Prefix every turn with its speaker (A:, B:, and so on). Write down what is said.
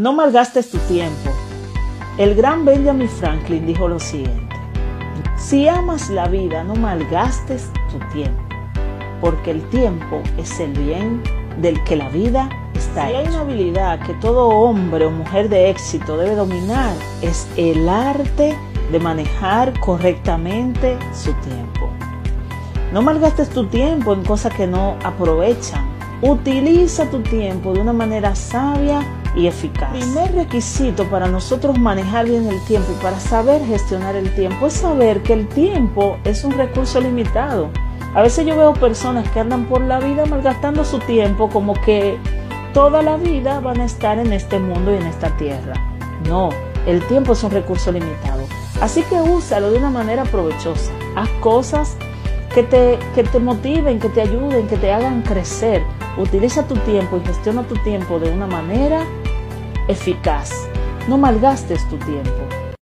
A: No malgastes tu tiempo. El gran Benjamin Franklin dijo lo siguiente. Si amas la vida, no malgastes tu tiempo, porque el tiempo es el bien del que la vida está Si hay una habilidad que todo hombre o mujer de éxito debe dominar, es el arte de manejar correctamente su tiempo. No malgastes tu tiempo en cosas que no aprovechan. Utiliza tu tiempo de una manera sabia y eficaz. El primer requisito para nosotros manejar bien el tiempo y para saber gestionar el tiempo es saber que el tiempo es un recurso limitado. A veces yo veo personas que andan por la vida malgastando su tiempo como que toda la vida van a estar en este mundo y en esta tierra. No, el tiempo es un recurso limitado. Así que úsalo de una manera provechosa. Haz cosas que te, que te motiven, que te ayuden, que te hagan crecer. Utiliza tu tiempo y gestiona tu tiempo de una manera eficaz. No malgastes tu tiempo.